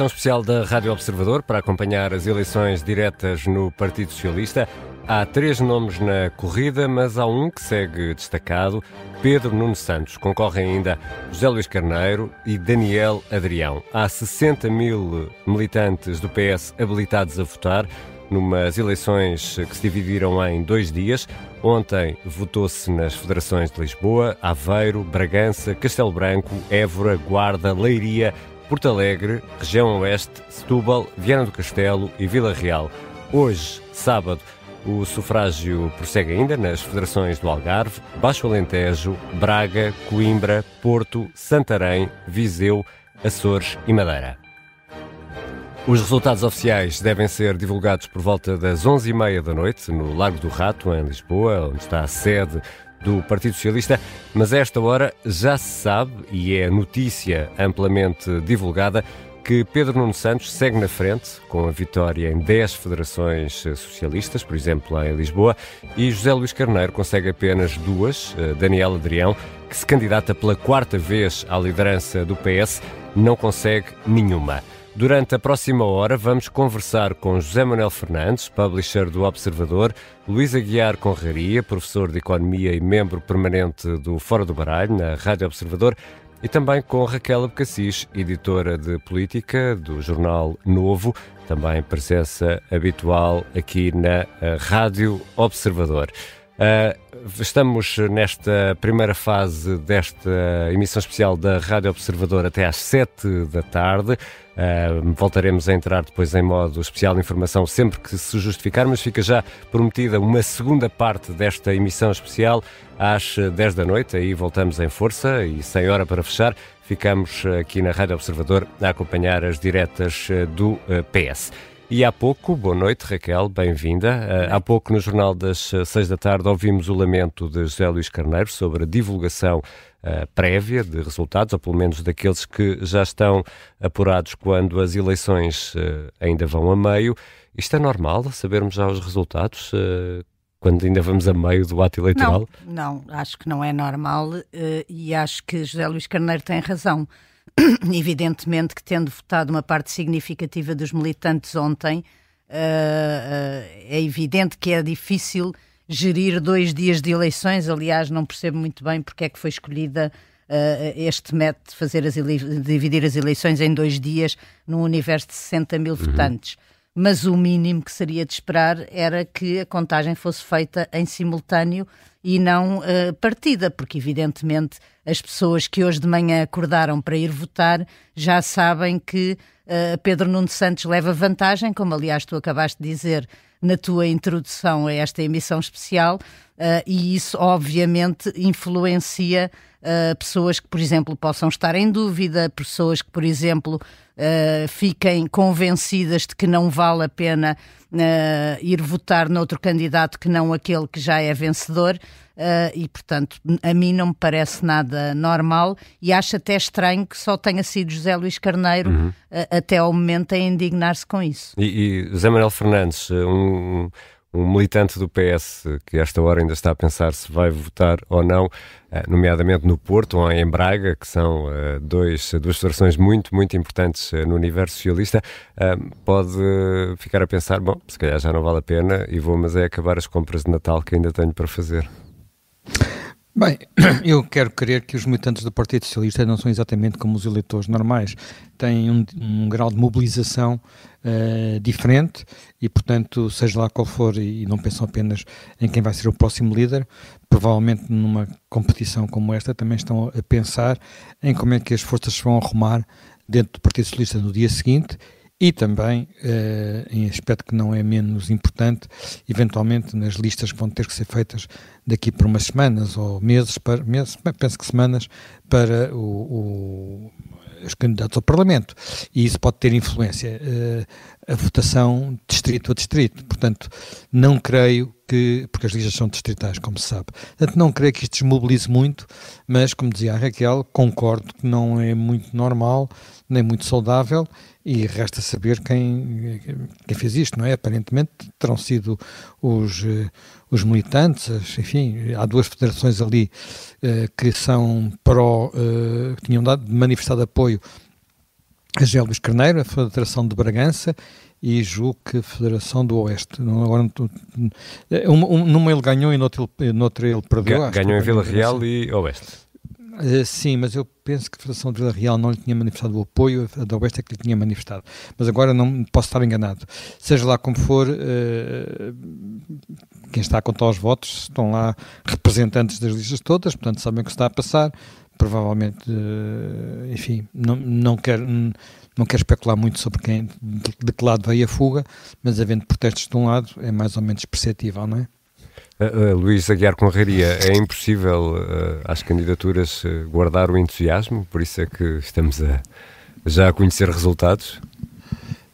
emissão especial da Rádio Observador para acompanhar as eleições diretas no Partido Socialista. Há três nomes na corrida, mas há um que segue destacado: Pedro Nuno Santos. Concorrem ainda José Luís Carneiro e Daniel Adrião. Há 60 mil militantes do PS habilitados a votar numas eleições que se dividiram em dois dias. Ontem votou-se nas federações de Lisboa, Aveiro, Bragança, Castelo Branco, Évora, Guarda, Leiria, Porto Alegre, Região Oeste, Setúbal, Viana do Castelo e Vila Real. Hoje, sábado, o sufrágio prossegue ainda nas federações do Algarve, Baixo Alentejo, Braga, Coimbra, Porto, Santarém, Viseu, Açores e Madeira. Os resultados oficiais devem ser divulgados por volta das 11h30 da noite no Largo do Rato, em Lisboa, onde está a sede do Partido Socialista, mas a esta hora já se sabe, e é notícia amplamente divulgada, que Pedro Nuno Santos segue na frente, com a vitória em 10 federações socialistas, por exemplo, em Lisboa, e José Luís Carneiro consegue apenas duas, eh, Daniel Adrião, que se candidata pela quarta vez à liderança do PS, não consegue nenhuma. Durante a próxima hora vamos conversar com José Manuel Fernandes, publisher do Observador, Luís Aguiar Conraria, professor de Economia e membro permanente do Fora do Baralho, na Rádio Observador, e também com Raquel Abcacis, editora de Política do jornal Novo, também presença habitual aqui na eh, Rádio Observador. Uh, estamos nesta primeira fase desta emissão especial da Rádio Observador até às 7 da tarde. Uh, voltaremos a entrar depois em modo especial de informação sempre que se justificar, mas fica já prometida uma segunda parte desta emissão especial às 10 da noite. Aí voltamos em força e sem hora para fechar. Ficamos aqui na Rádio Observador a acompanhar as diretas do PS. E há pouco, boa noite Raquel, bem-vinda. Uh, há pouco no Jornal das eh, seis da tarde ouvimos o lamento de José Luís Carneiro sobre a divulgação uh, prévia de resultados, ou pelo menos daqueles que já estão apurados quando as eleições uh, ainda vão a meio. Isto é normal, sabermos já os resultados? quando ainda vamos a meio do ato eleitoral? Não, não acho que não é normal e acho que José Luís Carneiro tem razão. evidentemente que tendo votado uma parte significativa dos militantes ontem, uh, uh, é evidente que é difícil gerir dois dias de eleições. Aliás, não percebo muito bem porque é que foi escolhida uh, este método de fazer as dividir as eleições em dois dias num universo de 60 mil uhum. votantes. Mas o mínimo que seria de esperar era que a contagem fosse feita em simultâneo e não uh, partida, porque evidentemente as pessoas que hoje de manhã acordaram para ir votar já sabem que uh, Pedro Nuno Santos leva vantagem, como aliás tu acabaste de dizer na tua introdução a esta emissão especial, uh, e isso obviamente influencia uh, pessoas que, por exemplo, possam estar em dúvida, pessoas que, por exemplo, uh, fiquem convencidas de que não vale a pena ir votar noutro candidato que não aquele que já é vencedor. Uh, e, portanto, a mim não me parece nada normal e acho até estranho que só tenha sido José Luís Carneiro uhum. uh, até ao momento a indignar-se com isso. E, e José Manuel Fernandes, um, um militante do PS que esta hora ainda está a pensar se vai votar ou não, nomeadamente no Porto ou em Braga, que são dois, duas federações muito, muito importantes no universo socialista, pode ficar a pensar, bom, se calhar já não vale a pena e vou, mas é acabar as compras de Natal que ainda tenho para fazer. Bem, eu quero crer que os militantes do Partido Socialista não são exatamente como os eleitores normais. Têm um, um grau de mobilização uh, diferente e, portanto, seja lá qual for, e, e, não pensam apenas em quem vai ser o próximo líder, provavelmente numa competição como esta também estão a pensar em como é que as forças se vão arrumar dentro do Partido Socialista no dia seguinte e também, uh, em aspecto que não é menos importante, eventualmente nas listas que vão ter que ser feitas daqui por umas semanas ou meses, para, meses penso que semanas, para o, o, os candidatos ao Parlamento. E isso pode ter influência. Uh, a votação distrito a distrito. Portanto, não creio que, porque as listas são distritais, como se sabe. Portanto, não creio que isto desmobilize muito, mas, como dizia a Raquel, concordo que não é muito normal, nem muito saudável e resta saber quem, quem fez isto, não é? Aparentemente terão sido os, eh, os militantes, enfim, há duas federações ali uh, que são pró, uh, que tinham dado, manifestado apoio a Luís Carneiro, a Federação de Bragança e julgo que a Federação do Oeste. Não, agora não, um, um, numa ele ganhou e noutra ele, noutra ele perdeu. Ganhou em Vila Real e Oeste. Uh, sim, mas eu penso que a Federação de Vila Real não lhe tinha manifestado o apoio, a da Oeste é que lhe tinha manifestado. Mas agora não posso estar enganado. Seja lá como for, uh, quem está a contar os votos estão lá representantes das listas todas, portanto sabem o que está a passar. Provavelmente, uh, enfim, não, não quero. Não quero especular muito sobre quem, de, de que lado veio a fuga, mas havendo protestos de um lado, é mais ou menos perceptível, não é? Uh, uh, Luís Aguiar Conraria, é impossível uh, às candidaturas guardar o entusiasmo, por isso é que estamos a, já a conhecer resultados?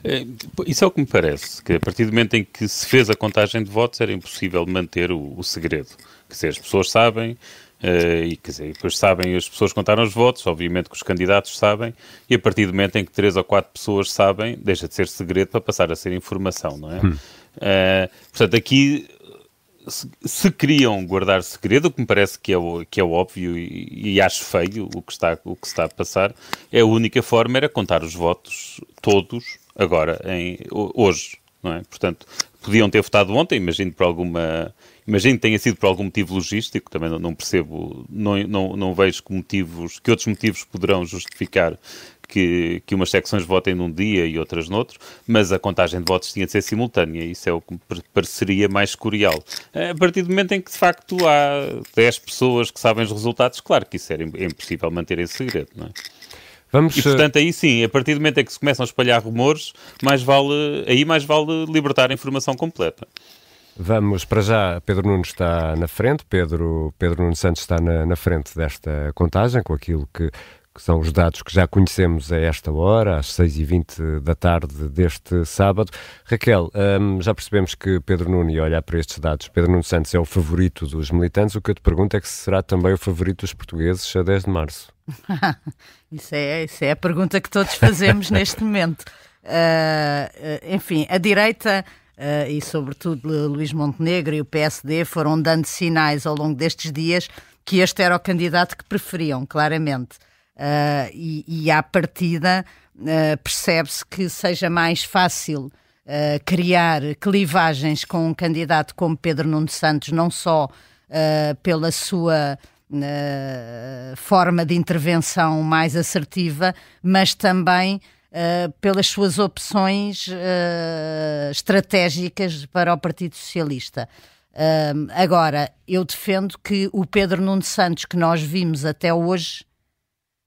É, isso é o que me parece, que a partir do momento em que se fez a contagem de votos era impossível manter o, o segredo. Quer dizer, as pessoas sabem, Uh, e, quer dizer, depois sabem, as pessoas contaram os votos, obviamente que os candidatos sabem, e a partir do momento em que três ou quatro pessoas sabem, deixa de ser segredo para passar a ser informação, não é? Hum. Uh, portanto, aqui se, se, queriam guardar segredo, o que me parece que é, que é óbvio e, e, acho feio o que, está, o que está a passar, é a única forma era contar os votos todos agora, em, hoje, não é? Portanto, podiam ter votado ontem, imagino por alguma Imagino que tenha sido por algum motivo logístico, também não, não percebo, não, não, não vejo que motivos, que outros motivos poderão justificar que, que umas secções votem num dia e outras noutro, mas a contagem de votos tinha de ser simultânea, isso é o que me pareceria mais curial. A partir do momento em que, de facto, há 10 pessoas que sabem os resultados, claro que isso era impossível manter em segredo, não é? Vamos... E portanto aí sim, a partir do momento em que se começam a espalhar rumores, mais vale, aí mais vale libertar a informação completa. Vamos para já, Pedro Nunes está na frente, Pedro, Pedro Nunes Santos está na, na frente desta contagem, com aquilo que, que, são os dados que já conhecemos a esta hora, às 6h20 da tarde deste sábado. Raquel, hum, já percebemos que Pedro Nunes, olha para estes dados, Pedro Nunes Santos é o favorito dos militantes, o que eu te pergunto é que será também o favorito dos portugueses a 10 de março. isso, é, isso é a pergunta que todos fazemos neste momento. Uh, enfim, a direita uh, e, sobretudo, Luís Montenegro e o PSD foram dando sinais ao longo destes dias que este era o candidato que preferiam, claramente. Uh, e, e à partida uh, percebe-se que seja mais fácil uh, criar clivagens com um candidato como Pedro Nuno Santos, não só pela sua forma de intervenção mais assertiva, mas também pelas suas opções estratégicas para o Partido Socialista. Agora, eu defendo que o Pedro Nuno Santos que nós vimos até hoje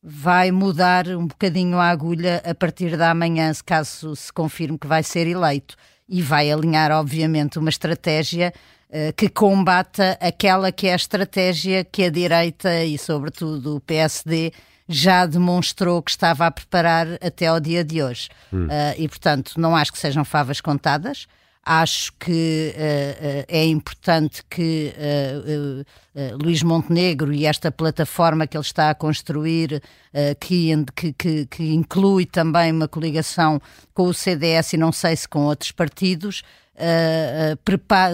vai mudar um bocadinho a agulha a partir da manhã, se caso se confirme que vai ser eleito. E vai alinhar, obviamente, uma estratégia uh, que combata aquela que é a estratégia que a direita e, sobretudo, o PSD já demonstrou que estava a preparar até ao dia de hoje. Hum. Uh, e, portanto, não acho que sejam favas contadas. Acho que uh, uh, é importante que Luís Montenegro e esta plataforma que ele está a construir, que, que, que, inclui também uma coligação com o CDS e não sei se com outros partidos,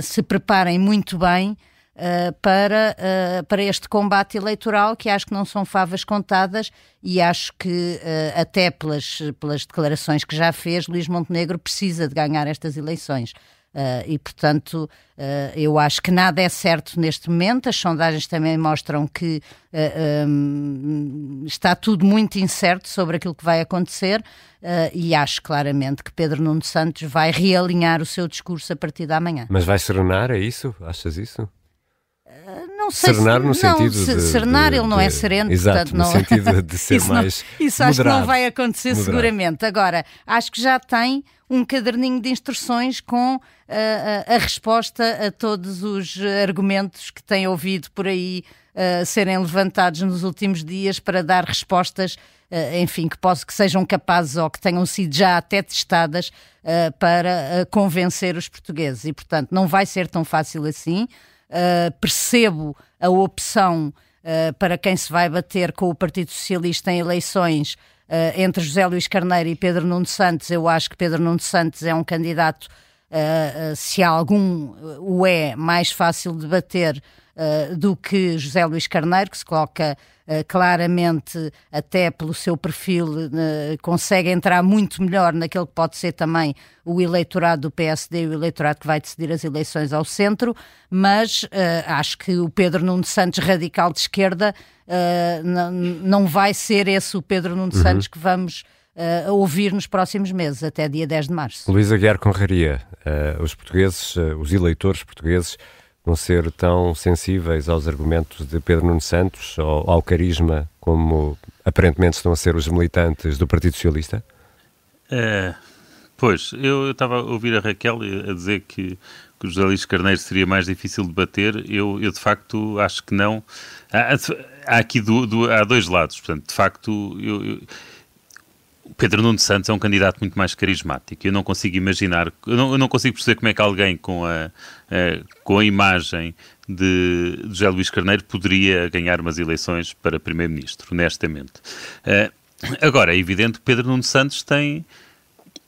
se preparem muito bem uh, para, uh, para este combate eleitoral, que acho que não são favas contadas e acho que, uh, até pelas, pelas declarações que já fez, Luís Montenegro precisa de ganhar estas eleições. Uh, e, portanto, uh, eu acho que nada é certo neste momento. As sondagens também mostram que uh, um, está tudo muito incerto sobre aquilo que vai acontecer. e acho claramente que Pedro Nuno Santos vai realinhar o seu discurso a partir da manhã. Mas vai serenar, é isso? Achas isso? Não sei serenar se, no sentido de, serenar ele não é sereno exato, portanto não no sentido de ser isso mais não, isso moderado, acho que não vai acontecer moderado. seguramente. Agora acho que já tem um caderninho de instruções com uh, a, a, resposta a todos os argumentos que tem ouvido por aí uh, serem levantados nos últimos dias para dar respostas uh, enfim que posso que sejam capazes ou que tenham sido já até testadas para convencer os portugueses. E portanto não vai ser tão fácil assim uh, percebo a opção uh, para quem se vai bater com o Partido Socialista em eleições uh, entre José Luís Carneiro e Pedro Nuno Santos. Eu acho que Pedro Nuno Santos é um candidato uh, se algum o é mais fácil de bater uh, do que José Luís Carneiro, que se coloca uh, claramente, até pelo seu perfil, consegue entrar muito melhor naquele que pode ser também o eleitorado do PSD e o eleitorado que vai decidir as eleições ao centro, mas acho que o Pedro Nuno Santos, radical de esquerda, não vai ser esse o Pedro Nuno uhum. Santos que vamos. Uh, a ouvir nos próximos meses, até dia 10 de março. Luís Aguiar Conraria, uh, os portugueses, uh, os eleitores portugueses não ser tão sensíveis aos argumentos de Pedro Nuno Santos ou ao carisma como aparentemente estão a ser os militantes do Partido Socialista? É, pois, eu estava a ouvir a Raquel a dizer que, que o José Luís Carneiro seria mais difícil de bater. Eu, eu de facto acho que não. Há, há aqui do, do, há dois lados. Portanto, de facto, eu, eu Pedro Nuno Santos é um candidato muito mais carismático. Eu não consigo imaginar, eu não, eu não consigo perceber como é que alguém com a, a, com a imagem de, de José Luís Carneiro poderia ganhar umas eleições para Primeiro-Ministro, honestamente. Uh, agora, é evidente que Pedro Nuno Santos tem.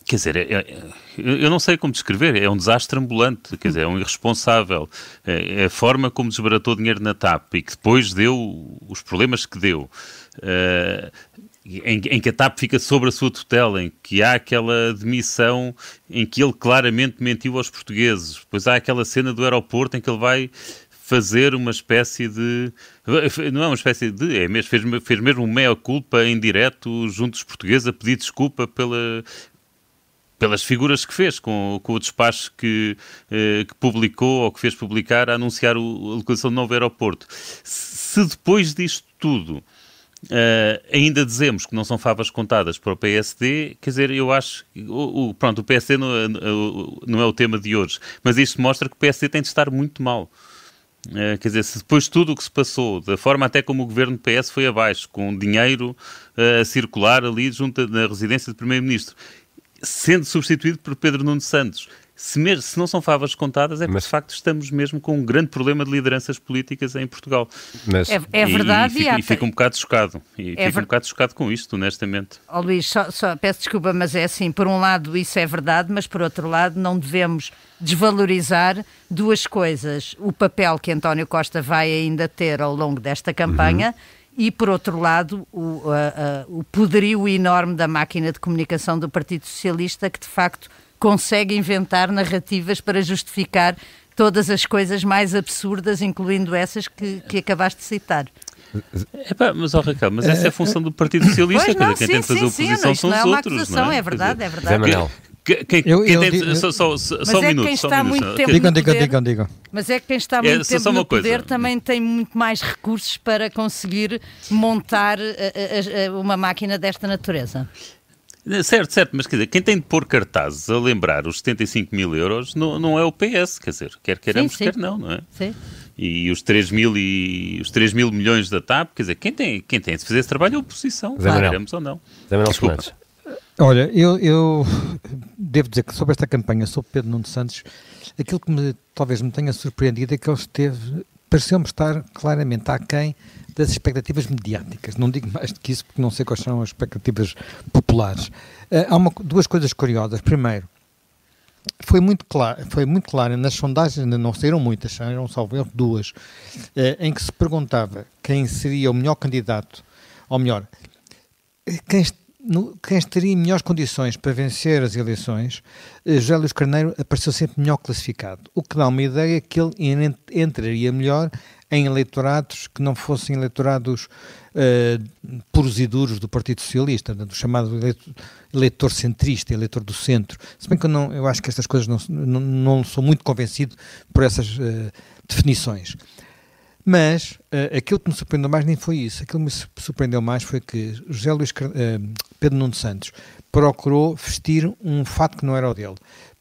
Quer dizer, é, é, eu não sei como descrever, é um desastre ambulante, quer dizer, é um irresponsável. É a forma como desbaratou dinheiro na TAP e que depois deu os problemas que deu. Uh, em, em, que a TAP fica sobre a sua tutela, em que há aquela demissão em que ele claramente mentiu aos portugueses. Depois há aquela cena do aeroporto em que ele vai fazer uma espécie de. Não é uma espécie de. É mesmo, fez, fez mesmo uma meia-culpa em direto junto dos portugueses a pedir desculpa pela, pelas figuras que fez, com, com o despacho que, eh, que, publicou ou que fez publicar a anunciar o, a localização do novo aeroporto. Se depois disto tudo Uh, ainda dizemos que não são favas contadas para o PSD, quer dizer, eu acho o, o, pronto, o PSD não, é, não, é o tema de hoje, mas isto mostra que o PSD tem de estar muito mal. Uh, quer dizer, se depois de tudo o que se passou, da forma até como o governo do PS foi abaixo, com dinheiro uh, a circular ali junto na residência do Primeiro-Ministro, sendo substituído por Pedro Nuno Santos, se, mesmo, se não são favas contadas, é porque Mas... de facto estamos mesmo com um grande problema de lideranças políticas em Portugal. Mas... É, é verdade. E, e, fico, e, fico, um bocado chocado. E é fico ver... um bocado chocado com isto, honestamente. Oh, Luís, só, só, peço desculpa, mas é assim, por um lado isso é verdade, mas por outro lado não devemos desvalorizar duas coisas. O papel que António Costa vai ainda ter ao longo desta campanha. Uhum e, por outro lado, o, o poderio enorme da máquina de comunicação do Partido Socialista, que de facto consegue inventar narrativas para justificar todas as coisas mais absurdas, incluindo essas que, que acabaste de citar. Epá, mas, oh, Raquel, mas essa é a função do Partido Socialista, não, quem sim, tem de fazer sim, oposição sim, são os outros. Não é? é verdade, é verdade. Zé quem, eu, quem tem, eu, só, só, só, só um é minuto. Quem está um muito minuto. tempo digam, digam, digam, digam. Mas é que quem está é, muito é, tempo no poder também tem muito mais recursos para conseguir montar a, a, a, uma máquina desta natureza. Certo, certo, mas quer dizer, quem tem de pôr cartazes a lembrar os 75 mil euros não, não é o PS, quer dizer, quer queremos, sim, sim. quer não, não é? Sim. E os 3 mil, e, os 3 mil milhões da TAP, quer dizer, quem tem, quem tem de fazer esse trabalho é a oposição, Zé queremos ou não. Zé Manuel Olha, eu, eu devo dizer que sobre esta campanha, sobre Pedro Nuno Santos, aquilo que me, talvez me tenha surpreendido é que ele esteve, pareceu-me estar claramente aquém das expectativas mediáticas. Não digo mais do que isso porque não sei quais são as expectativas populares. Uh, há uma, duas coisas curiosas. Primeiro, foi muito claro, foi muito claro nas sondagens, não saíram muitas, saíram só duas, uh, em que se perguntava quem seria o melhor candidato, ou melhor, quem, no, quem estaria em melhores condições para vencer as eleições, José Luís Carneiro apareceu sempre melhor classificado, o que dá uma ideia que ele entraria melhor em eleitorados que não fossem eleitorados uh, puros e duros do Partido Socialista, do chamado eleitor, centrista, eleitor do centro. Se bem que eu, não, eu acho que estas coisas não, não, não sou muito convencido por essas uh, definições. Mas uh, aquilo que me surpreendeu mais nem foi isso. Aquilo que me surpreendeu mais foi que José Luís Pedro Nuno Santos procurou vestir um fato que não era o dele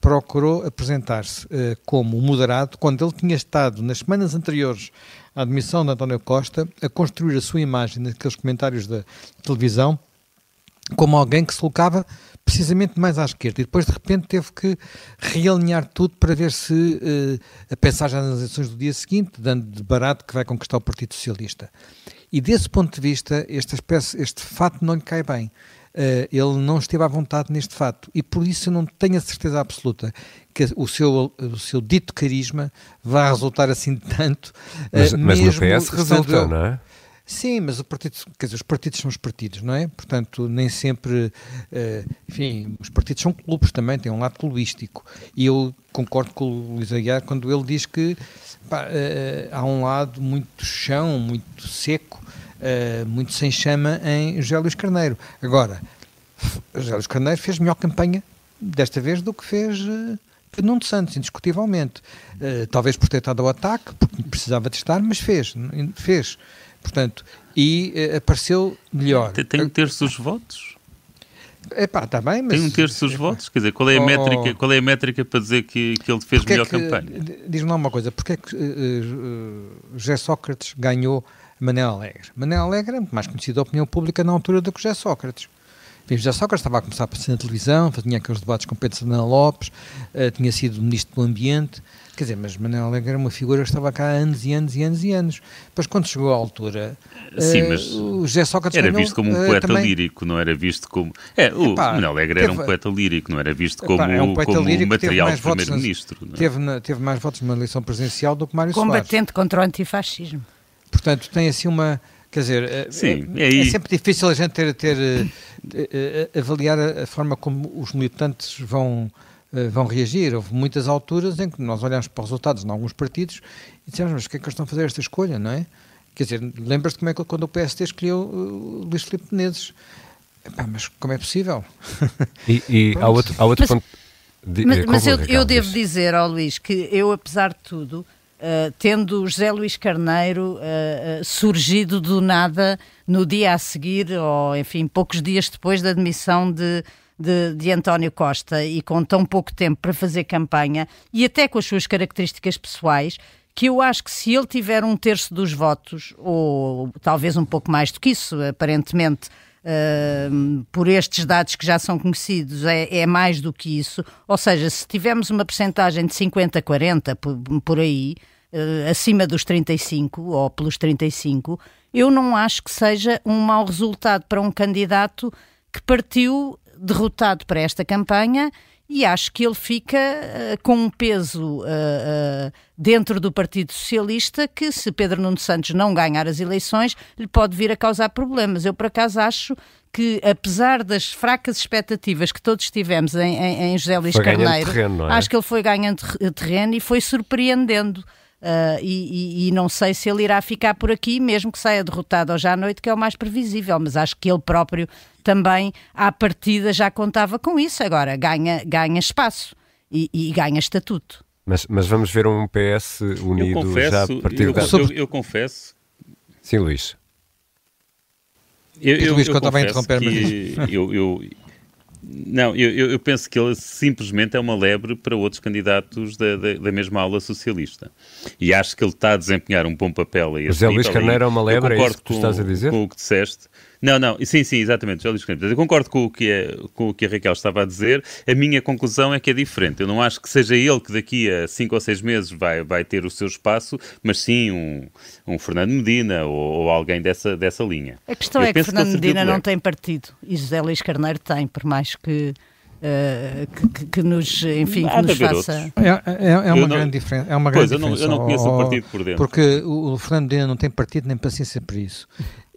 procurou apresentar-se uh, como moderado quando ele tinha estado nas semanas anteriores à admissão de António Costa a construir a sua imagem naqueles comentários da televisão como alguém que se colocava precisamente mais à esquerda e depois de repente teve que realinhar tudo para ver se uh, a pensagem nas eleições do dia seguinte, dando de barato que vai conquistar o Partido Socialista. E desse ponto de vista, esta espécie, este fato não lhe cai bem. Ele não esteve à vontade neste fato. E por isso eu não tenho a certeza absoluta que o seu, o seu dito carisma vai resultar assim tanto. Mas, mas no PS resulta, não é? Sim, mas o partido, quer dizer, os partidos são os partidos, não é? Portanto, nem sempre. Uh, enfim, os partidos são clubes também, têm um lado clubístico. E eu concordo com o Luís Aguiar quando ele diz que pá, há um lado muito chão, muito seco, uh, muito sem chama em José Luís Carneiro. Agora, José Luís Carneiro fez melhor campanha desta vez do que fez. Uh, Nuno Santos, indiscutivelmente. talvez por ter estado ao ataque, porque precisava de estar, mas fez. fez. Portanto, e uh, apareceu melhor. Tem, um terço dos votos? É pá, está bem, mas... Tem um terço dos votos? Quer dizer, qual é a, oh, métrica, qual é a métrica para dizer que, que ele fez melhor é que, campanha? Diz-me lá uma coisa, porque é que uh, uh, José Sócrates ganhou Manel Alegre? Manel Alegre é muito mais conhecido da opinião pública na altura do que José Sócrates. Enfim, José Sócrates estava a começar a aparecer na televisão, fazia aqueles debates com Pedro Santana Lopes, uh, tinha sido Ministro do Ambiente, Quer dizer, mas Manuel Alegre era uma figura que estava cá há anos e anos e anos e anos. Depois, quando chegou à altura, Sim, uh, mas o José Sócrates era visto como um uh, poeta também... lírico, não era visto como. É, o Epá, Manuel Alegre teve... era um poeta lírico, não era visto como, Epá, é um como material do primeiro-ministro. É? Teve, teve mais votos numa eleição presidencial do que Mário Combatente Soares. contra o antifascismo. Portanto, tem assim uma. Quer dizer, eh, Sim, é, é, é sempre difícil a gente ter, ter, ter avaliar a forma como os militantes vão eh, vão reagir. Houve muitas alturas em que nós olhamos para os resultados em alguns partidos e dissemos, mas o que é que eles estão a fazer esta escolha, não é? Quer dizer, lembras-te como é que quando o PSD escolheu uh, Luís Filipe Menezes? Epá, mas como é possível? E, e há outro, há outro mas, ponto... De, mas, mas eu, eu, devo dizer ao Luís que eu, apesar de tudo, uh, tendo José Luís Carneiro uh, uh, surgido do nada no dia a seguir, ou enfim, poucos dias depois da admissão de de, de António Costa e com tão pouco tempo para fazer campanha e até com as suas características pessoais, que eu acho que se ele tiver um terço dos votos, ou talvez um pouco mais do que isso, aparentemente, uh, por estes dados que já são conhecidos, é, é, mais do que isso. Ou seja, se tivermos uma percentagem de 50-40 por, por, aí, uh, acima dos 35 ou pelos 35, eu não acho que seja um mau resultado para um candidato que partiu derrotado para esta campanha e acho que ele fica uh, com um peso uh, uh, dentro do Partido Socialista que, se Pedro Nuno Santos não ganhar as eleições, lhe pode vir a causar problemas. Eu, por acaso, acho que, apesar das fracas expectativas que todos tivemos em, em, em José Luís Carneiro, terreno, é? acho que ele foi ganhando terreno e foi surpreendendo. Uh, e, e, e, não sei se ele irá ficar por aqui, mesmo que saia derrotado hoje à noite, que é o mais previsível, mas acho que ele próprio também, à partida, já contava com isso. Agora, ganha, ganha espaço e, e ganha estatuto. Mas, mas vamos ver um PS unido confesso, já a partir eu, da... eu, eu confesso... Sim, Luís. Eu, eu, Luís, eu, eu interromper, mas... eu, eu, não, eu, eu, penso que ele simplesmente é uma lebre para outros candidatos da, da, da, mesma ala socialista. E acho que ele está a desempenhar um bom papel aí. José Luís Carneiro é uma lebre, é isso que tu estás a dizer? Com o que disseste. Não, não, sim, sim, exatamente, já disse Eu concordo com o, que é, com o que a Raquel estava a dizer. A minha conclusão é que é diferente. Eu não acho que seja ele que daqui a cinco ou seis meses vai, vai ter o seu espaço, mas sim um, um Fernando Medina ou, ou alguém dessa, dessa linha. A questão Eu é que Fernando que Medina não tem partido e José Luís Carneiro tem, por mais que Uh, que, que, nos, enfim, que nos faça. É, é, é uma grande diferença. É uma grande pois, diferença. Eu não, eu não conheço o partido por dentro. Porque o Fernando Medina não tem partido nem paciência para isso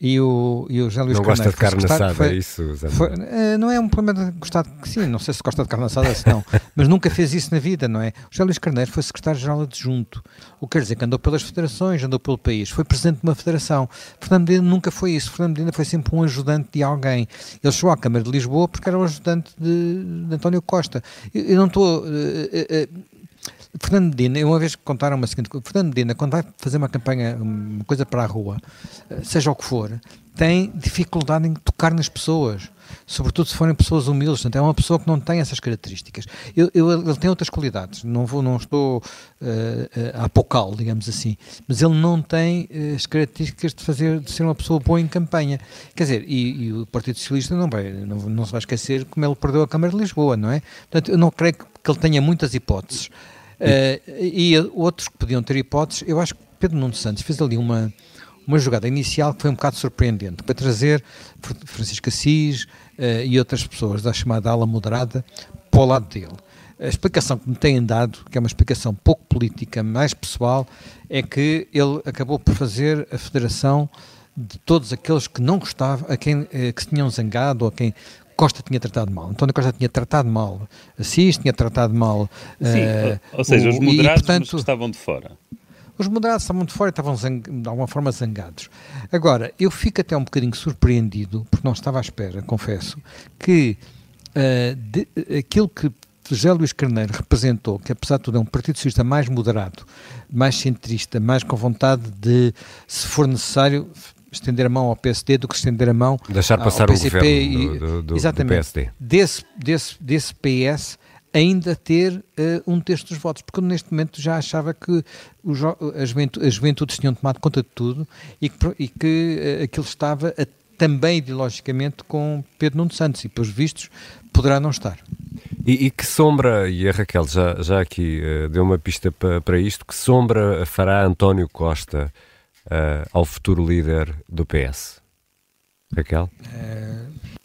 e o, e o José Luís não Carneiro. gosta de carne assada, foi, é isso? Foi, uh, não é um problema de gostar de, sim, não sei se gosta de carne assada, se não, mas nunca fez isso na vida, não é? O José Luís Carneiro foi secretário-geral adjunto, o que quer dizer que andou pelas federações, andou pelo país, foi presidente de uma federação. Fernando Medina nunca foi isso, Fernando Medina foi sempre um ajudante de alguém. Ele chegou à Câmara de Lisboa porque era o ajudante de, de António Costa. Eu, eu não estou. Uh, uh, Fernando Medina, uma vez contaram-me a seguinte Fernando Medina, quando vai fazer uma campanha, uma coisa para a rua, eh, seja o que for, tem dificuldade em tocar nas pessoas, sobretudo se forem pessoas humildes. Portanto, é uma pessoa que não tem essas características. Eu, eu, ele tem outras qualidades, não, vou, não estou uh, digamos assim, mas ele não tem as características de, fazer, de ser uma pessoa boa em campanha. Quer dizer, e, e o Partido Socialista não, vai, não, não se vai esquecer como ele perdeu a Câmara de Lisboa, não é? Portanto, eu não creio que ele tenha muitas hipóteses. Uh, e outros que podiam ter hipóteses, eu acho que Pedro Nuno Santos fez ali uma, uma jogada inicial que foi um bocado surpreendente, para trazer Francisco Assis uh, e outras pessoas da chamada ala moderada para o lado dele. A explicação que me têm dado, que é uma explicação pouco política, mais pessoal, é que ele acabou por fazer a federação de todos aqueles que não gostavam, a quem eh, que se tinham zangado, ou a quem Costa tinha tratado mal. António Costa tinha tratado mal Assis, tinha tratado mal. Sim, uh, ou seja, o, os moderados e, portanto, estavam de fora. Os moderados estavam de fora e estavam de alguma forma zangados. Agora, eu fico até um bocadinho surpreendido, porque não estava à espera, confesso, que uh, de, aquilo que José Luís Carneiro representou, que apesar de tudo é um Partido Socialista mais moderado, mais centrista, mais com vontade de, se for necessário, estender a mão ao PSD do que estender a mão Deixar passar ao PCP o governo do, do, do, exatamente, do PSD. Desse, desse, desse PS ainda ter uh, um terço dos votos, porque neste momento já achava que os, as, juventude, as juventudes tinham tomado conta de tudo e que, e que uh, aquilo estava a, também ideologicamente com Pedro Nuno Santos e, pelos vistos, poderá não estar. E, e que sombra, e a Raquel já, já aqui uh, deu uma pista para, para isto, que sombra fará António Costa uh, ao futuro líder do PS? Raquel? Uh...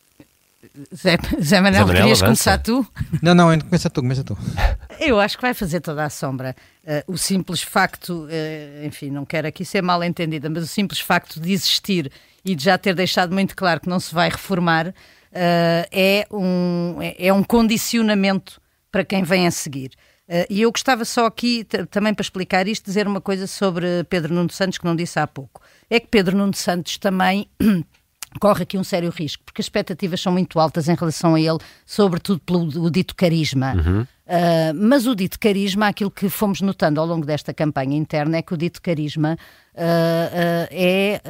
Zé, Zé Manel, Zé querias começar tu? Não, não, começa tu, começa tu. Eu acho que vai fazer toda a sombra. Uh, o simples facto, uh, enfim, não quero aqui ser mal entendida, mas o simples facto de existir e de já ter deixado muito claro que não se vai reformar uh, é, um, é, é um condicionamento para quem vem a seguir. Uh, e eu gostava só aqui, também para explicar isto, dizer uma coisa sobre Pedro Nuno Santos que não disse há pouco. É que Pedro Nuno Santos também corre aqui um sério risco, porque as expectativas são muito altas em relação a ele, sobretudo pelo dito carisma. Uhum. Uh, mas o dito carisma, aquilo que fomos notando ao longo desta campanha interna, é que o dito carisma uh, uh, é,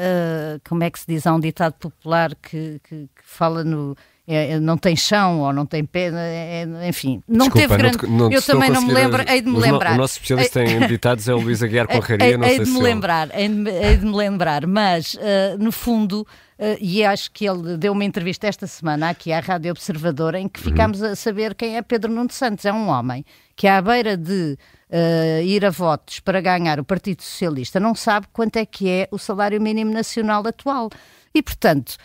como é que se diz, há um ditado popular que, que, que fala no é, é, não tem chão ou não tem pé, é, é enfim, não Desculpa, teve grande. Não, não eu também não me lembro, hei de me lembrar. O nosso especialista em ditados é o Luís Aguiar Conraria, não hei sei de me lembrar, hei de, hei de me lembrar, mas uh, no fundo, uh, e acho que ele deu uma entrevista esta semana aqui à Rádio Observador em que uhum. ficámos uhum. a saber quem é Pedro Nuno Santos. É um homem que, à beira de uh, ir a votos para ganhar o Partido Socialista, não sabe quanto é que é o salário mínimo nacional atual. E, portanto,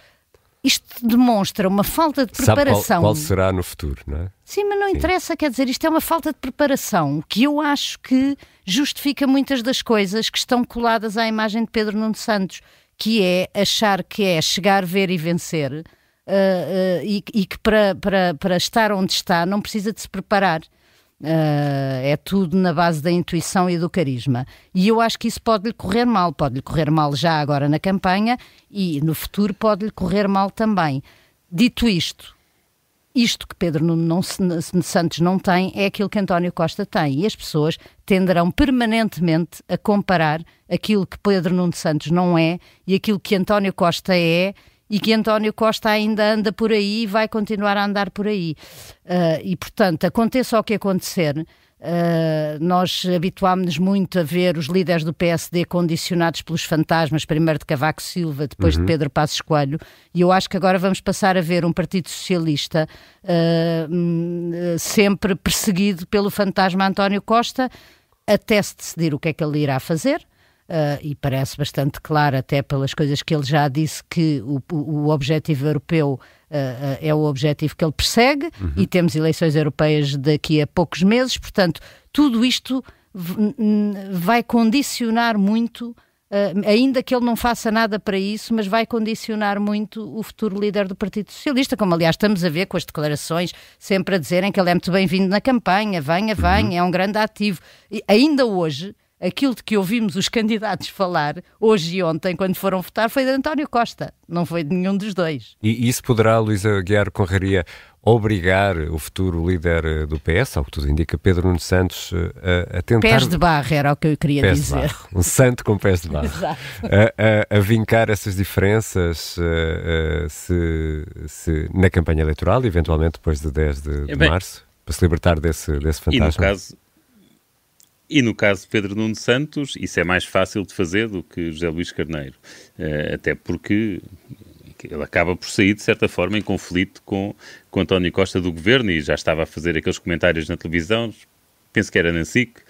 isto demonstra uma falta de preparação. Sabe qual, qual, será no futuro, não é? Sim, mas não Sim. interessa, quer dizer, isto é uma falta de preparação que eu acho que justifica muitas das coisas que estão coladas à imagem de Pedro Nuno Santos, que é achar que é chegar, ver e vencer, uh, uh, e, e, que para, para, para estar onde está não precisa de se preparar. Uh, é tudo na base da intuição e do carisma. E eu acho que isso pode-lhe correr mal. Pode-lhe correr mal já agora na campanha e no futuro pode-lhe correr mal também. Dito isto, isto que Pedro Nuno não, Santos não tem é aquilo que António Costa tem. E as pessoas tenderão permanentemente a comparar aquilo que Pedro Nuno Santos não é e aquilo que António Costa é e que António Costa ainda anda por aí e vai continuar a andar por aí. Uh, e, portanto, aconteça o que acontecer, uh, nós habituámos-nos muito a ver os líderes do PSD condicionados pelos fantasmas, primeiro de Cavaco Silva, depois uhum. de Pedro Passos Coelho, e eu acho que agora vamos passar a ver um Partido Socialista uh, sempre perseguido pelo fantasma António Costa, até se decidir o que é que ele irá fazer uh, e parece bastante claro, até pelas coisas que ele já disse, que o, o objetivo europeu Uh, é o objetivo que ele persegue uhum. e temos eleições europeias daqui a poucos meses, portanto, tudo isto vai condicionar muito. Uh, ainda que ele não faça nada para isso, mas vai condicionar muito o futuro líder do Partido Socialista, como aliás estamos a ver com as declarações sempre a dizerem que ele é muito bem-vindo na campanha, venha, venha, uhum. é um grande ativo. E ainda hoje, aquilo de que ouvimos os candidatos falar hoje e ontem, quando foram votar, foi de António Costa, não foi de nenhum dos dois. E isso poderá, Luísa Guiar Conraria, obrigar o futuro líder eh, do PS, ao que tudo indica, Pedro Nuno Santos, eh, a, a tentar... Pés de barro era o que eu queria pés dizer. Um santo com pés de barro. a, a, a, vincar essas diferenças uh, se, se, na campanha eleitoral, eventualmente depois de 10 de, de Bem, março, para se libertar desse, desse fantasma. E no caso e no caso de Pedro Nuno Santos, isso é mais fácil de fazer do que José Luís Carneiro, uh, até porque ele acaba por sair, de certa forma, em conflito com, com António Costa do governo e já estava a fazer aqueles comentários na televisão penso que era na SIC, uh,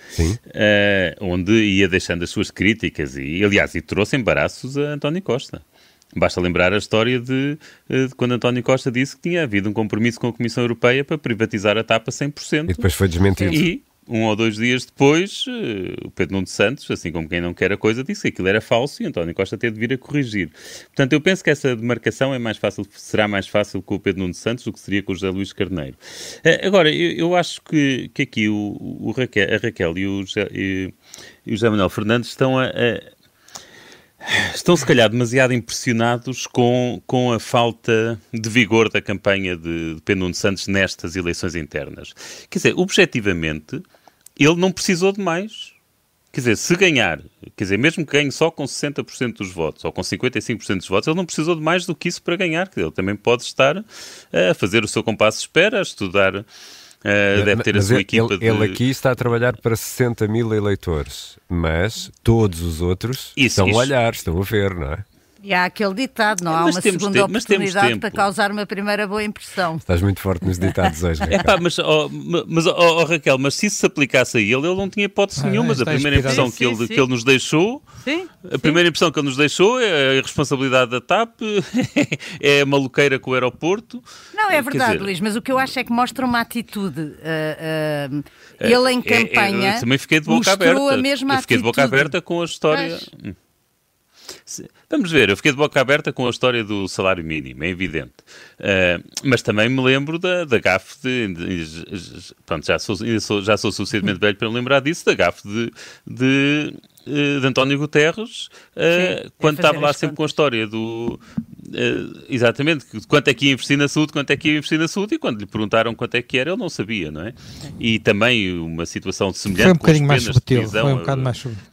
onde ia deixando as suas críticas e, aliás, e trouxe embaraços a António Costa. Basta lembrar a história de, eh, de, quando António Costa disse que tinha havido um compromisso com a Comissão Europeia para privatizar a TAP a 100%. E depois foi desmentido. E, um ou dois dias depois, eh, o Pedro Nuno Santos, assim como quem não quer a coisa, disse que aquilo era falso e António Costa teve de vir a corrigir. Portanto, eu penso que essa demarcação é mais fácil, será mais fácil com o Pedro Nuno Santos do que seria com o José Luís Carneiro. Eh, agora, eu, eu acho que, que aqui o, o Raquel, a Raquel e o, e, e o José Manuel Fernandes estão a, a Estão, se calhar, demasiado impressionados com, com a falta de vigor da campanha de, de Pedro Nuno Santos nestas eleições internas. Quer dizer, objetivamente, ele não precisou de mais. Quer dizer, se ganhar, quer dizer, mesmo que ganhe só com 60% dos votos ou com 55% dos votos, ele não precisou de mais do que isso para ganhar. Quer dizer, ele também pode estar a fazer o seu compasso de espera, a estudar Uh, deve ter mas a sua ele, equipa de... Ele aqui está a trabalhar para 60 mil eleitores, mas todos os outros isso, estão isso. a olhar, estão a ver, não é? E há aquele ditado, não há uma segunda tempo, oportunidade para causar uma primeira boa impressão. Estás muito forte nos ditados hoje, Raquel. É pá, mas, oh, mas oh, oh, Raquel, mas se isso se aplicasse a ele, ele não tinha hipótese ah, nenhuma. A primeira impressão sim, que, ele, sim. que ele nos deixou, sim, a primeira impressão que ele nos deixou é a responsabilidade da TAP, é a maluqueira com o aeroporto. Não, é verdade, dizer, Luís, mas o que eu acho é que mostra uma atitude. Uh, uh, ele em campanha é, é, também fiquei de boca aberta. a mesma eu fiquei de boca aberta com a história. Mas... Vamos ver, eu fiquei de boca aberta com a história do salário mínimo, é evidente. Uh, mas também me lembro da, da GAF de, de, de, Pronto, já sou, sou, já sou suficientemente velho para me lembrar disso, da GAF de, de, de António Guterres, uh, Sim, quando estava lá sempre contas. com a história do. Uh, exatamente, quanto é que ia investir na saúde, quanto é que ia investir na saúde, e quando lhe perguntaram quanto é que era, ele não sabia, não é? E também uma situação semelhante. Foi um bocadinho mais subtil, foi um bocado mais subtil.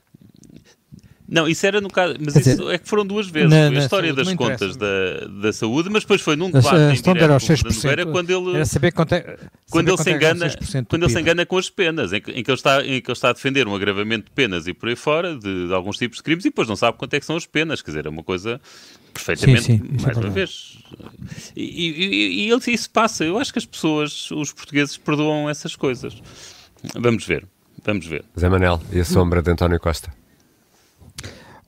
Não, isso era no caso. Mas Quer isso dizer, é que foram duas vezes. Na, a história das contas da, da saúde, mas depois foi num debate em direto era, 6%, Nogueira, quando ele. Era saber quanto é, quando ele se é engana, quando ele se engana com as penas, em que, em que, ele está, em que ele está a defender um agravamento de penas e por aí fora, de, de alguns tipos de crimes, e depois não sabe quanto é que são as penas. Quer dizer, é uma coisa perfeitamente, sim, sim, mais é uma vez. E, e, e isso passa. Eu acho que as pessoas, os portugueses, perdoam essas coisas. Vamos ver. Vamos ver. Zé Manel, e a sombra de António Costa?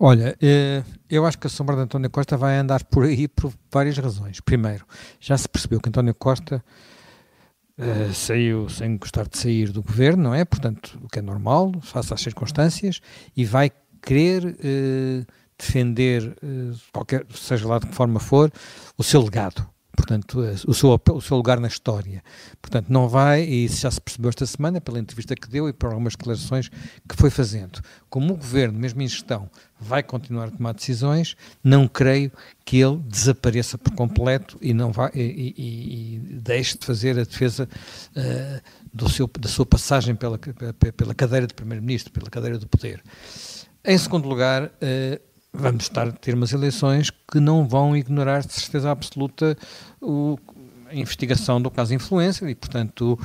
Olha, eh, eu acho que a sombra de António Costa vai andar por aí por várias razões. Primeiro, já se percebeu que António Costa uh, saiu sem gostar de sair do governo, não é? Portanto, o que é normal, face às circunstâncias, e vai querer uh, defender, qualquer, seja lá de que forma for, o seu legado portanto, o seu, o seu lugar na história. Portanto, não vai, e isso já se percebeu esta semana, pela entrevista que deu e por algumas declarações que foi fazendo. Como o governo, mesmo em gestão, vai continuar a tomar decisões, não creio que ele desapareça por completo e, não vá, e, e, e deixe de fazer a defesa uh, do seu, da sua passagem pela, pela cadeira de Primeiro-Ministro, pela cadeira do poder. Em segundo lugar, uh, vamos estar a ter umas eleições que não vão ignorar de certeza absoluta o, a investigação do caso influencer e, portanto,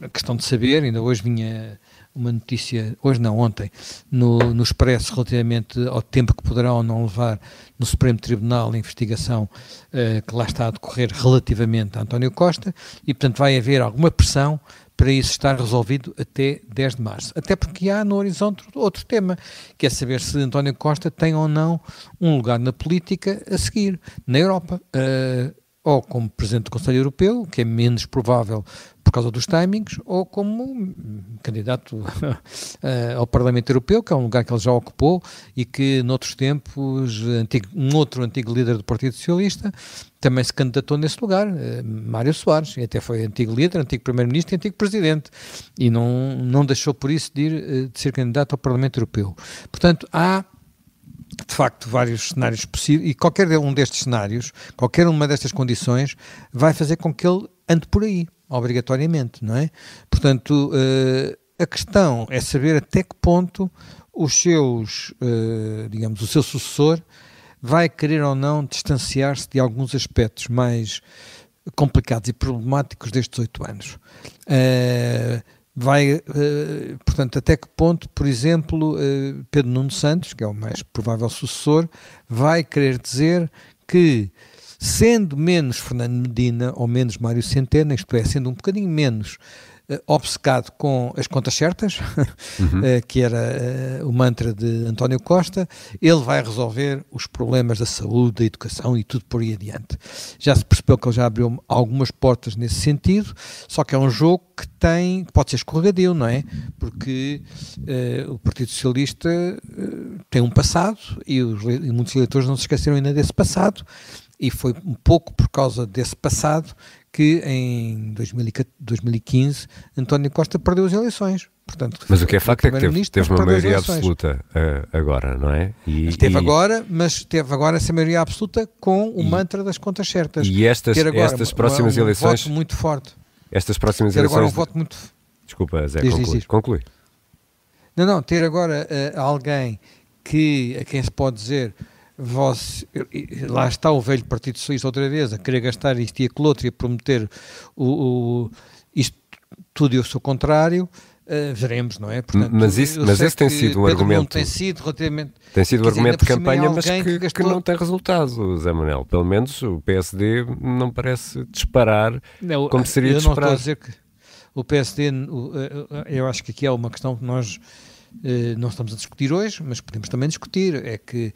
a questão de saber, ainda hoje vinha uma notícia, hoje não, ontem, no, no Expresso relativamente ao tempo que poderá ou não levar no Supremo Tribunal a investigação eh, que lá está a decorrer relativamente a António Costa e, portanto, vai haver alguma pressão para isso estar resolvido até 10 de março. Até porque há no horizonte outro tema, que é saber se António Costa tem ou não um lugar na política a seguir, na Europa. Uh, ou como Presidente do Conselho Europeu, que é menos provável por causa dos timings, ou como candidato eh, ao Parlamento Europeu, que é um lugar que ele já ocupou e que, noutros tempos, antigo, um outro antigo líder do Partido Socialista também se candidatou nesse lugar, eh, Mário Soares, e até foi antigo líder, antigo Primeiro-Ministro e antigo Presidente, e não, não deixou por isso de, ir, eh, de ser candidato ao Parlamento Europeu. Portanto, há de facto vários cenários possíveis e qualquer um destes cenários, qualquer uma destas condições vai fazer com que ele ande por aí, obrigatoriamente, não é? Portanto, uh, a questão é saber até que ponto os seus, uh, digamos, o seu sucessor vai querer ou não distanciar-se de alguns aspectos mais complicados e problemáticos destes oito anos. Uh, vai, uh, portanto, até que ponto, por exemplo, uh, Pedro Nuno Santos, que é o mais provável sucessor, vai querer dizer que, sendo menos Fernando Medina ou menos Mário Centeno, isto é, sendo um bocadinho menos obcecado com as contas certas, uhum. uh, que era uh, o mantra de António Costa. Ele vai resolver os problemas da saúde, da educação e tudo por aí adiante. Já se percebeu que ele já abriu algumas portas nesse sentido, só que é um jogo que tem, pode ser escorregadio, não é? Porque o Partido Socialista tem um passado e, os, e muitos eleitores não se esqueceram ainda desse passado e foi um pouco por causa desse passado que em 2015 António Costa perdeu as eleições. Portanto, mas o que é facto é que teve, teve uma maioria absoluta uh, agora, não é? E, teve e... agora, mas teve agora essa maioria absoluta com o e... mantra das contas certas. E estas, estas próximas um, eleições. voto muito forte. Estas próximas ter eleições. Agora um voto muito. Desculpa, Zé, diz, conclui. Diz, diz. conclui. Não, não, ter agora uh, alguém que, a quem se pode dizer Vós, lá está o velho Partido Socialista outra vez a querer gastar isto e aquilo outro e a prometer o, o, isto tudo e o seu contrário. Uh, veremos, não é? Portanto, mas isso, mas esse tem sido um argumento. Tem sido relativamente. Tem sido um argumento de campanha, mas que, que, gastou... que, não tem resultado, Zé Manuel. Pelo menos o PSD não parece disparar não, como seria eu disparar. Não estou a dizer que o PSD, eu acho que aqui é uma questão que nós eh, não estamos a discutir hoje, mas podemos também discutir. É que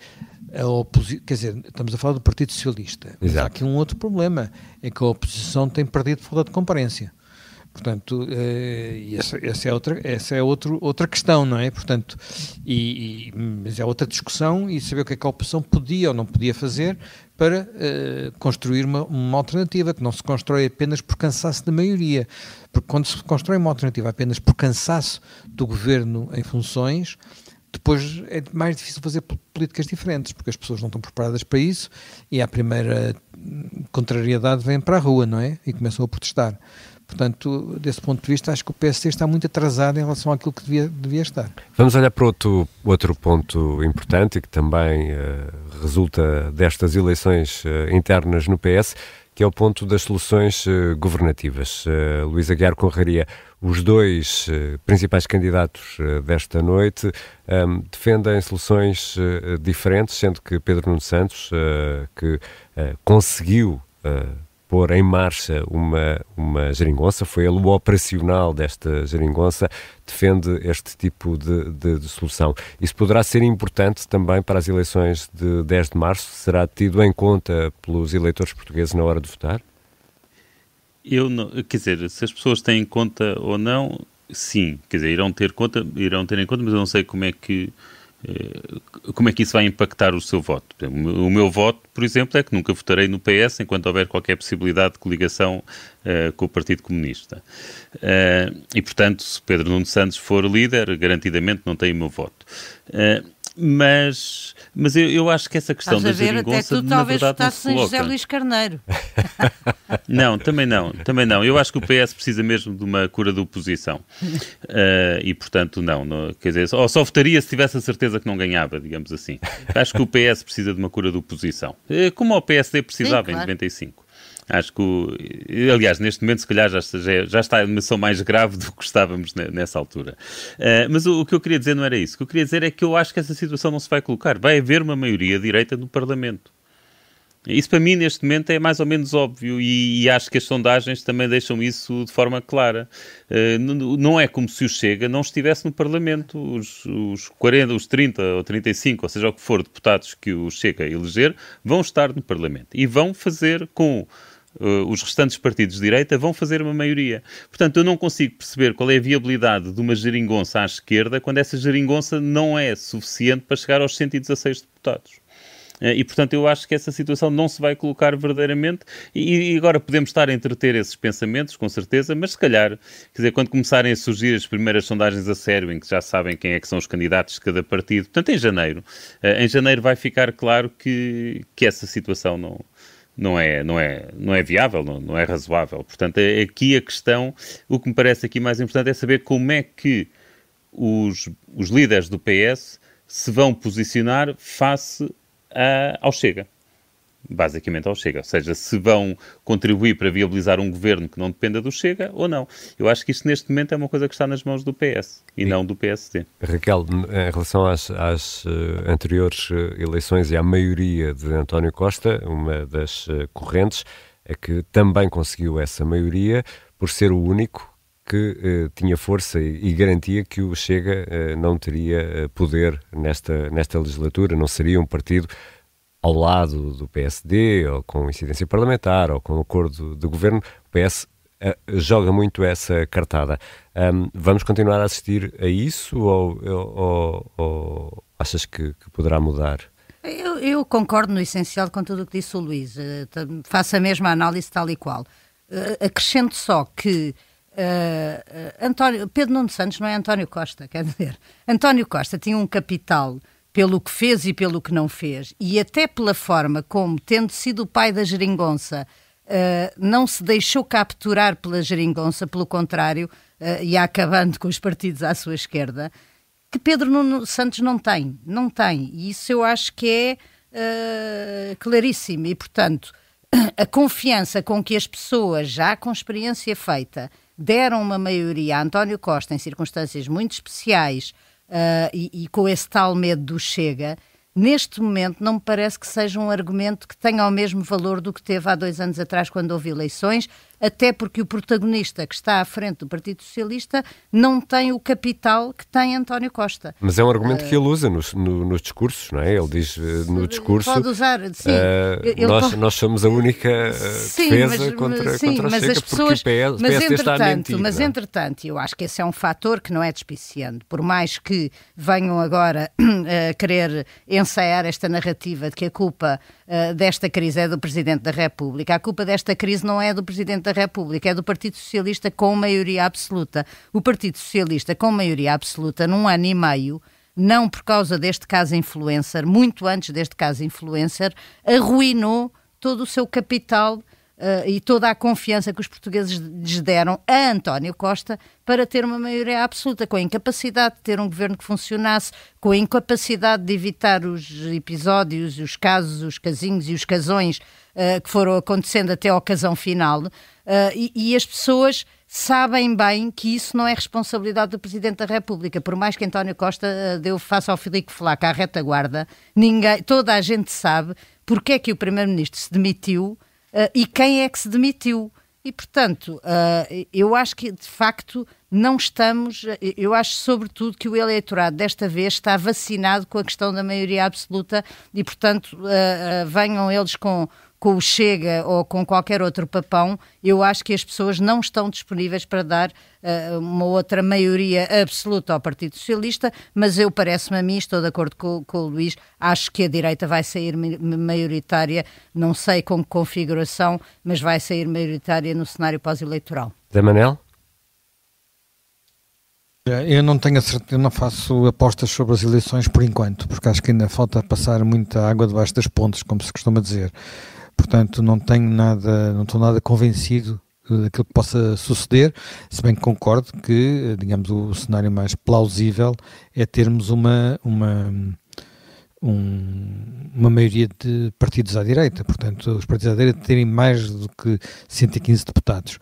a oposição, quer dizer, estamos a falar do Partido Socialista, mas há aqui um outro problema, é que a oposição tem perdido poder de comparência. Portanto, uh, essa, essa, é, outra, essa é outro, outra questão, não é? Portanto, e, e, mas é outra discussão e saber o que é que a oposição podia ou não podia fazer para uh, construir uma, uma, alternativa que não se constrói apenas por cansaço da maioria. Porque quando se constrói uma alternativa apenas por cansaço do governo em funções, depois é mais difícil fazer políticas diferentes, porque as pessoas não estão preparadas para isso e a primeira contrariedade vem para a rua, não é? E começam a protestar. Portanto, desse ponto de vista, acho que o PSD está muito atrasado em relação àquilo que devia, devia estar. Vamos olhar para outro, outro ponto importante que também uh, resulta destas eleições uh, internas no PS, que é o ponto das soluções uh, governativas. Uh, Luís Aguiar Conraria, os dois principais candidatos desta noite um, ehm, defendem soluções diferentes, sendo que Pedro Nuno Santos, que conseguiu pôr em marcha uma, uma geringonça, foi ele o operacional desta geringonça, defende este tipo de, de, de, solução. Isso poderá ser importante também para as eleições de 10 de março? Será tido em conta pelos eleitores portugueses na hora de votar? Eu não, quer dizer, se as pessoas têm em conta ou não, sim, quer dizer, irão ter conta, irão ter em conta, mas eu não sei como é que como é que isso vai impactar o seu voto? O meu voto, por exemplo, é que nunca votarei no PS enquanto houver qualquer possibilidade de coligação uh, com o Partido Comunista. Uh, e, portanto, se Pedro Nuno Santos for líder, garantidamente não tem o meu voto. Uh, mas, mas eu, eu, acho que essa questão Estás da geringonça, até tu, na verdade, não se coloca. José Luís Carneiro. não, também não, também não. Eu acho que o PS precisa mesmo de uma cura de oposição. Uh, e, portanto, não, não, Quer dizer, ou só votaria se tivesse a certeza que não ganhava, digamos assim. Acho que o PS precisa de uma cura de oposição. Uh, como o PSD precisava Sim, claro. em 95. Acho que, aliás, neste momento, se calhar, já, já, está a animação mais grave do que estávamos nessa altura. Uh, mas o, o, que eu queria dizer não era isso. O que eu queria dizer é que eu acho que essa situação não se vai colocar. Vai haver uma maioria direita no Parlamento. Isso para mim, neste momento, é mais ou menos óbvio e, e acho que as sondagens também deixam isso de forma clara. Uh, não é como se o Chega não estivesse no Parlamento. Os, os 40, os 30 ou 35, ou seja o que for, deputados que o Chega eleger, vão estar no Parlamento e vão fazer com os restantes partidos de direita vão fazer uma maioria. Portanto, eu não consigo perceber qual é a viabilidade de uma geringonça à esquerda quando essa geringonça não é suficiente para chegar aos 116 deputados. Uh, e, portanto, eu acho que essa situação não se vai colocar verdadeiramente. E, e, agora podemos estar a entreter esses pensamentos, com certeza, mas se calhar, quer dizer, quando começarem a surgir as primeiras sondagens a sério, em que já sabem quem é que são os candidatos de cada partido, portanto, em janeiro, uh, em janeiro vai ficar claro que, que essa situação não, não é, não é, não é viável, não, não é razoável. Portanto, é, aqui a questão, o que me parece aqui mais importante é saber como é que os, os líderes do PS se vão posicionar face a, ao Chega basicamente ao Chega. Ou seja, se vão contribuir para viabilizar um governo que não dependa do Chega ou não. Eu acho que isto neste momento é uma coisa que está nas mãos do PS e, e não do PSD. Raquel, em relação às, às uh, anteriores uh, eleições e à maioria de António Costa, uma das uh, correntes é que também conseguiu essa maioria por ser o único que tinha força e, garantia que o Chega não teria poder nesta, nesta legislatura, não seria um partido ao lado do PSD, ou com incidência parlamentar, ou com acordo de governo. O PS joga muito essa cartada. Um, vamos continuar a assistir a isso ou, ou, ou achas que, que poderá mudar? Eu, eu, concordo no essencial com tudo o que disse o Luís. Uh, faço a mesma análise tal e qual. Uh, acrescento só que uh, António, Pedro Nuno Santos não é António Costa, quer dizer, António Costa tinha um capital pelo que fez e pelo que não fez, e até pela forma como, tendo sido o pai da geringonça, não se deixou capturar pela geringonça, pelo contrário, e acabando com os partidos à sua esquerda, que Pedro Nuno Santos não tem. Não tem. E isso eu acho que é uh, claríssimo. E, portanto, a confiança com que as pessoas, já com experiência feita, deram uma maioria a António Costa em circunstâncias muito especiais uh, e, e, com esse tal medo do Chega, neste momento não me parece que seja um argumento que tenha o mesmo valor do que teve há dois anos atrás, quando houve eleições, até porque o protagonista que está à frente do Partido Socialista não tem o capital que tem António Costa. Mas é um argumento uh, que ele usa nos, no, nos discursos, não é? Ele diz uh, no discurso. Pode usar, sim. Uh, nós, pode... nós somos a única sim, defesa mas, contra, sim, contra mas Chega, as pessoas, porque o PS, mas, PSD está a mentir. Mas é? entretanto, eu acho que esse é um fator que não é despiciando. Por mais que venham agora a querer ensaiar esta narrativa de que a culpa desta crise é do Presidente da República, a culpa desta crise não é do Presidente da República, é do Partido Socialista com maioria absoluta. O Partido Socialista com maioria absoluta, num ano e meio, não por causa deste caso influencer, muito antes deste caso influencer, arruinou todo o seu capital Uh, e toda a confiança que os portugueses lhes deram a António Costa para ter uma maioria absoluta, com a incapacidade de ter um governo que funcionasse, com a incapacidade de evitar os episódios, os casos, os casinhos e os casões uh, que foram acontecendo até a ocasião final. Uh, e, e as pessoas sabem bem que isso não é responsabilidade do Presidente da República. Por mais que António Costa deu face ao Filipe Flaca à retaguarda, ninguém, toda a gente sabe porque é que o Primeiro-Ministro se demitiu e quem é que se demitiu. E, portanto, uh, eu acho que, de facto, não estamos. Eu acho, sobretudo, que o eleitorado desta vez está vacinado com a questão da maioria absoluta e, portanto, venham eles com com o Chega ou com qualquer outro papão, eu acho que as pessoas não estão disponíveis para dar uh, uma outra maioria absoluta ao Partido Socialista, mas eu parece-me a mim, estou de acordo com, com, o Luís, acho que a direita vai sair maioritária, não sei com que configuração, mas vai sair maioritária no cenário pós-eleitoral. Zé Manel? Eu não tenho a certeza, eu não faço apostas sobre as eleições por enquanto, porque acho que ainda falta passar muita água debaixo das pontes, como se costuma dizer. Portanto, não tenho nada, não estou nada convencido daquilo que possa suceder, se bem que concordo que, digamos, o cenário mais plausível é termos uma, uma um, uma maioria de partidos à direita, portanto, os partidos à direita terem mais do que 115 deputados.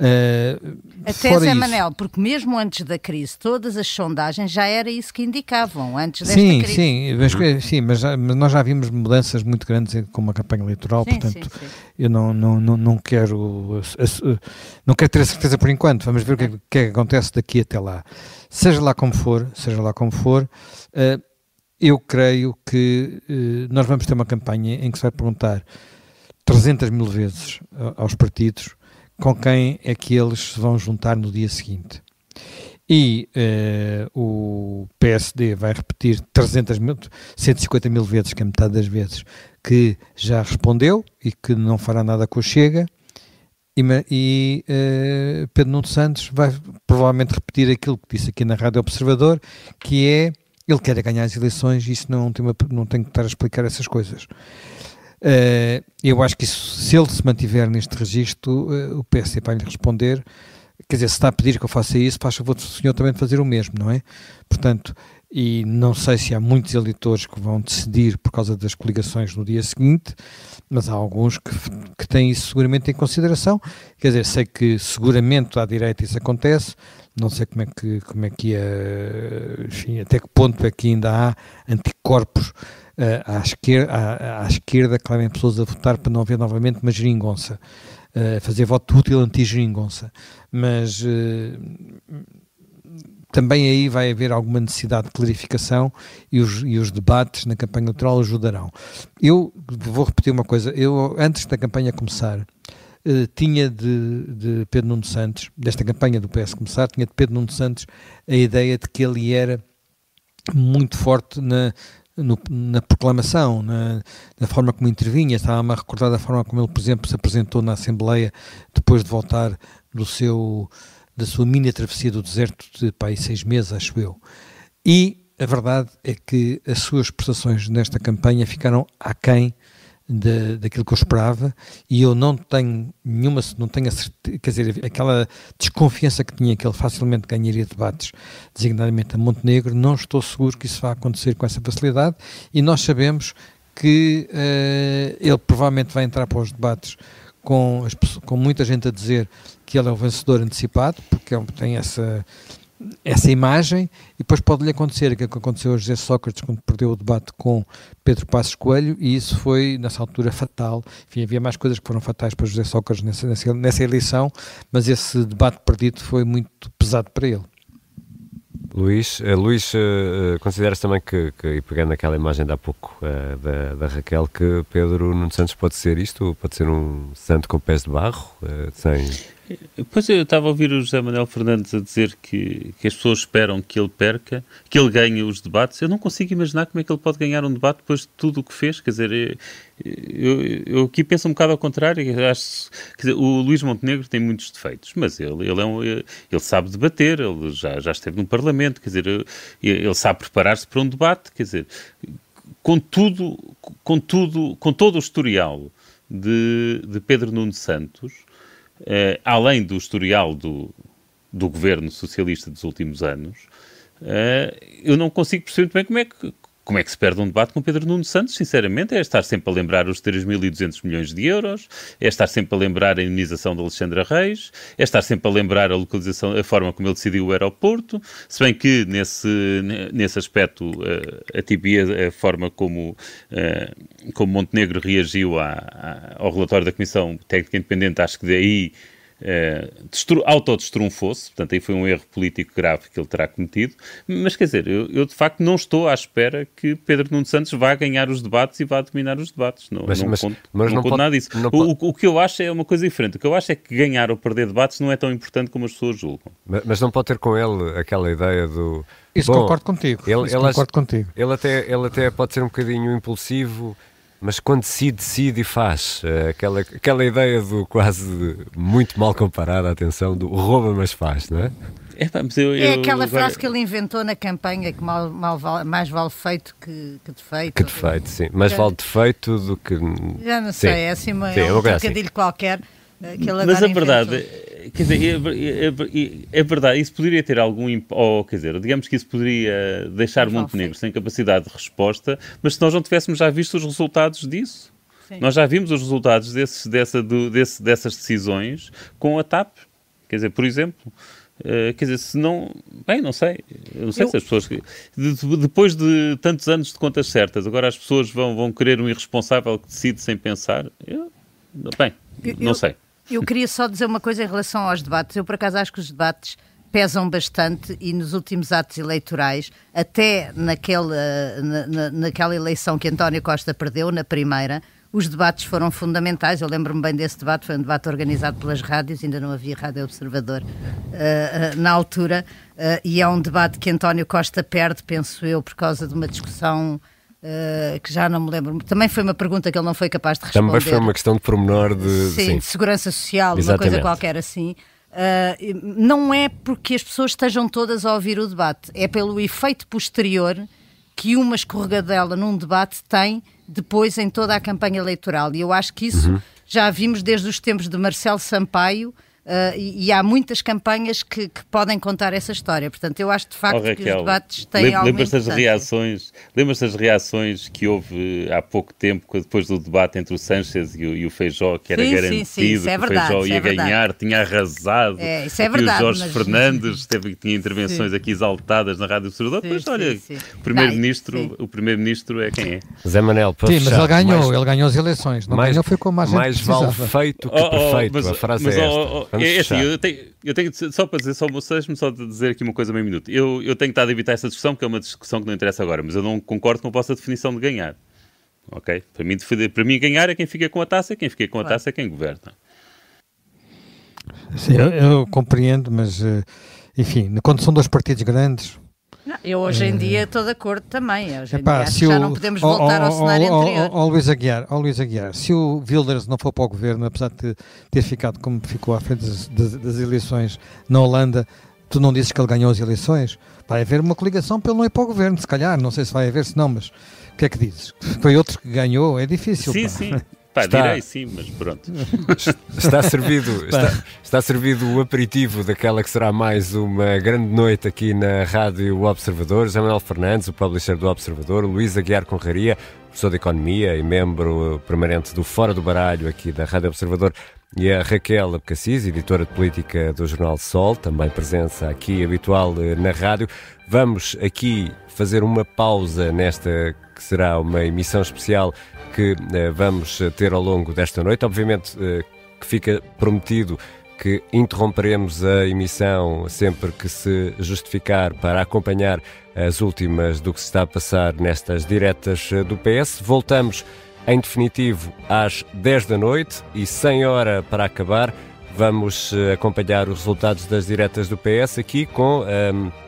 Uh, Até Zé isso, Manel, porque mesmo antes da crise, todas as sondagens já era isso que indicavam, antes desta sim, crise. Sim, mas, sim mas, mas, nós já vimos mudanças muito grandes com uma campanha eleitoral, sim, portanto, sim, eu não, não, não, não quero não quero ter a certeza por enquanto, vamos ver o que, é, que, é que acontece daqui até lá. Seja lá como for, seja lá como for, uh, eu creio que eh, nós vamos ter uma campanha em que se vai perguntar 300 mil vezes aos partidos com quem é que eles se vão juntar no dia seguinte. E eh, o PSD vai repetir 300 mil, 150 mil vezes, que é metade das vezes, que já respondeu e que não fará nada com o Chega. E, e uh, Pedro Nuno Santos vai provavelmente repetir aquilo que disse aqui na Rádio Observador, que é ele quer ganhar as eleições e isso não tem, uma, não tem que estar a explicar essas coisas. Uh, eu acho que isso, se ele se mantiver neste registro, uh, o PS vai lhe responder. Quer dizer, se está a pedir que eu faça isso, faz favor do senhor também fazer o mesmo, não é? Portanto, e não sei se há muitos eleitores que vão decidir por causa das coligações no dia seguinte, mas há alguns que, que têm isso seguramente em consideração. Quer dizer, sei que seguramente à direita isso acontece, não sei como é que, como é que é, enfim, até que ponto é que ainda há anticorpos uh, à, esquerda, à, à esquerda que levem pessoas a votar para não haver novamente uma geringonça. uh, fazer voto útil anti-geringonça. Mas uh, também aí vai haver alguma necessidade de clarificação e os, e os debates na campanha eleitoral ajudarão. Eu vou repetir uma coisa, eu antes da campanha começar, Uh, tinha de, de, Pedro Nuno Santos, desta campanha do PS começar, tinha de Pedro Nuno Santos a ideia de que ele era muito forte na, no, na proclamação, na, na, forma como intervinha. Estava-me a recordar da forma como ele, por exemplo, se apresentou na Assembleia depois de voltar do seu, da sua mini travessia do deserto de pai, seis meses, acho eu. E a verdade é que as suas prestações nesta campanha ficaram aquém de, daquilo que eu esperava e eu não tenho nenhuma, não tenho a certeza, quer dizer, aquela desconfiança que tinha que ele facilmente ganharia debates, designadamente a Montenegro, não estou seguro que isso vá acontecer com essa facilidade e nós sabemos que uh, ele provavelmente vai entrar para os debates com, as, com muita gente a dizer que ele é o vencedor antecipado, porque ele tem essa essa imagem e depois pode-lhe acontecer aquilo que aconteceu a José Sócrates quando perdeu o debate com Pedro Passos Coelho e isso foi, nessa altura, fatal. Enfim, havia mais coisas que foram fatais para José Sócrates nessa, nessa, nessa eleição, mas esse debate perdido foi muito pesado para ele. Luís, uh, Luís uh, consideras também que, que, e pegando aquela imagem de há pouco da, da, Raquel, que Pedro Nuno Santos pode ser isto? Pode ser um santo com pés de barro? sem Pois eu estava a ouvir o José Manuel Fernandes a dizer que, que as pessoas esperam que ele perca, que ele ganhe os debates. Eu não consigo imaginar como é que ele pode ganhar um debate depois de tudo o que fez. Quer dizer, eu, eu aqui penso um bocado ao contrário. Acho, dizer, o Luís Montenegro tem muitos defeitos, mas ele, ele, é um, ele sabe debater, ele já, já esteve no Parlamento, quer dizer, ele sabe preparar-se para um debate. Quer dizer, com tudo, com tudo, com todo o historial de, de Pedro Nuno Santos uh, além do historial do, do governo socialista dos últimos anos, uh, eu não consigo perceber muito bem como é que como é que se perde um debate com Pedro Nuno Santos, sinceramente, é estar sempre a lembrar os 3.200 milhões de euros, é estar sempre a lembrar a indenização de Alexandra Reis, é estar sempre a lembrar a localização, a forma como ele decidiu o aeroporto, se bem que nesse, nesse aspecto a tibia, a forma como, como Montenegro reagiu à, ao relatório da Comissão Técnica Independente, acho que daí uh, autodestrunfou-se, portanto aí foi um erro político grave que ele terá cometido, mas quer dizer, eu, eu, de facto não estou à espera que Pedro Nuno Santos vá ganhar os debates e vá dominar os debates, não, mas, não mas, conto, mas não, não conto pode, nada disso. O, o, que eu acho é uma coisa diferente, o que eu acho é que ganhar ou perder debates não é tão importante como as pessoas julgam. Mas, mas não pode ter com ele aquela ideia do... Isso Bom, concordo contigo, ele, Isso ele, concordo contigo. Ele até, ele até pode ser um bocadinho impulsivo mas quando se decide e faz, eh, aquela, aquela ideia do quase muito mal comparada, atenção, do rouba mas faz, não é? É, eu, eu, é aquela agora... frase que ele inventou na campanha que mal, mal vale, mais vale feito que, que defeito. Que defeito, sim. Mais é. vale defeito do que. Já não sei, sim. é assim uma, sim, é um trocadilho assim. qualquer. Mas a verdade, quer dizer, é, é, é, verdade, isso poderia ter algum, ou quer dizer, digamos que isso poderia deixar Montenegro sem capacidade de resposta, mas se nós não tivéssemos já visto os resultados disso, Sim. nós já vimos os resultados desses, dessa, do, desse, dessas decisões com a TAP, quer dizer, por exemplo. Uh, quer dizer, se não. Bem, não sei. Eu não sei eu... se as pessoas. De, depois de tantos anos de contas certas, agora as pessoas vão, vão querer um irresponsável que decide sem pensar. Eu, bem, eu, não sei. Eu queria só dizer uma coisa em relação aos debates. Eu, por acaso, acho que os debates pesam bastante e nos últimos atos eleitorais, até naquela, na, na, naquela eleição que António Costa perdeu, na primeira, os debates foram fundamentais. Eu lembro-me bem desse debate, foi um debate organizado pelas rádios, ainda não havia Rádio Observador uh, uh, na altura, uh, e é um debate que António Costa perde, penso eu, por causa de uma discussão Uh, que já não me lembro. Também foi uma pergunta que ele não foi capaz de responder. Também foi uma questão de pormenor de, sim, sim. de segurança social, Exatamente. uma coisa qualquer assim. Uh, não é porque as pessoas estejam todas a ouvir o debate, é pelo efeito posterior que uma escorregadela num debate tem depois em toda a campanha eleitoral. E eu acho que isso uhum. já vimos desde os tempos de Marcelo Sampaio, Uh, e, e, há muitas campanhas que, que, podem contar essa história. Portanto, eu acho de facto oh, Raquel, que os debates têm lembra, alguma das reações Lembras das reações que houve há pouco tempo, depois do debate entre o Sanchez e o, e o Feijó, que era sim, garantido sim, sim, é que verdade, o Feijó ia é ganhar, tinha arrasado. É, isso é verdade. E o Jorge mas... Fernandes teve, tinha intervenções aqui exaltadas na Rádio Observador. Depois, olha, o primeiro-ministro o primeiro-ministro é quem é? Zé Manel, Sim, mas ele ganhou, mais, ele ganhou as eleições. Não mais, ganhou, foi com mais Mais vale feito que oh, oh, perfeito. Mas, a frase mas, é esta. Oh, oh, é assim, eu tenho, eu tenho, só para dizer, só vocês, só dizer aqui uma coisa meio minuto. Eu, eu tenho estado a evitar essa discussão, porque é uma discussão que não interessa agora, mas eu não concordo com a vossa definição de ganhar. Ok? Para mim, para mim ganhar é quem fica com a taça, quem fica com a taça é quem governa. Sim, eu, eu compreendo, mas, eh, enfim, quando são dois partidos grandes, não, eu hoje em dia estou de acordo também. Hoje Epá, dia, já o, não podemos voltar ao cenário anterior. Ó Luís Aguiar, Luís Aguiar, se o Wilders não for para o governo, apesar de ter ficado como ficou à frente das, das, das eleições na Holanda, tu não dizes que ele ganhou as eleições? Vai haver uma coligação para ele não ir para o governo, se calhar. Não sei se vai haver, se não, mas o que é que dizes? Foi outro que ganhou? É difícil. Sim, pá. sim. Pá, está... direi sim, mas pronto. Está servido, está, está, servido o aperitivo daquela que será mais uma grande noite aqui na Rádio Observador. José Manuel Fernandes, o publisher do Observador, Luís Aguiar Conraria, professor de Economia e membro permanente do Fora do Baralho aqui da Rádio Observador, e a Raquel Abcacis, editora de política do Jornal Sol, também presença aqui habitual eh, na rádio. Vamos aqui fazer uma pausa nesta que será uma emissão especial que eh, vamos ter ao longo desta noite. Obviamente eh, que fica prometido que interromperemos a emissão sempre que se justificar para acompanhar as últimas do que se está a passar nestas diretas eh, do PS. Voltamos em definitivo às 10 da noite e sem hora para acabar. Vamos acompanhar os resultados das diretas do PS aqui com. Um, ehm,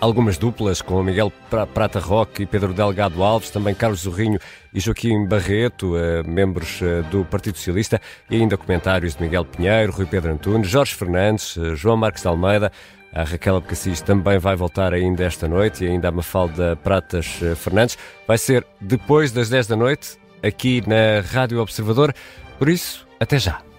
algumas duplas com Miguel Prata Roque e Pedro Delgado Alves, também Carlos Zorrinho e Joaquim Barreto, eh, membros eh, do Partido Socialista, e ainda comentários de Miguel Pinheiro, Rui Pedro Antunes, Jorge Fernandes, eh, João Marcos de Almeida. A Raquel Abcacis também vai voltar ainda esta noite e ainda a Mafalda Pratas Fernandes. Vai ser depois das 10 da noite, aqui na Rádio Observador. Por isso, até já.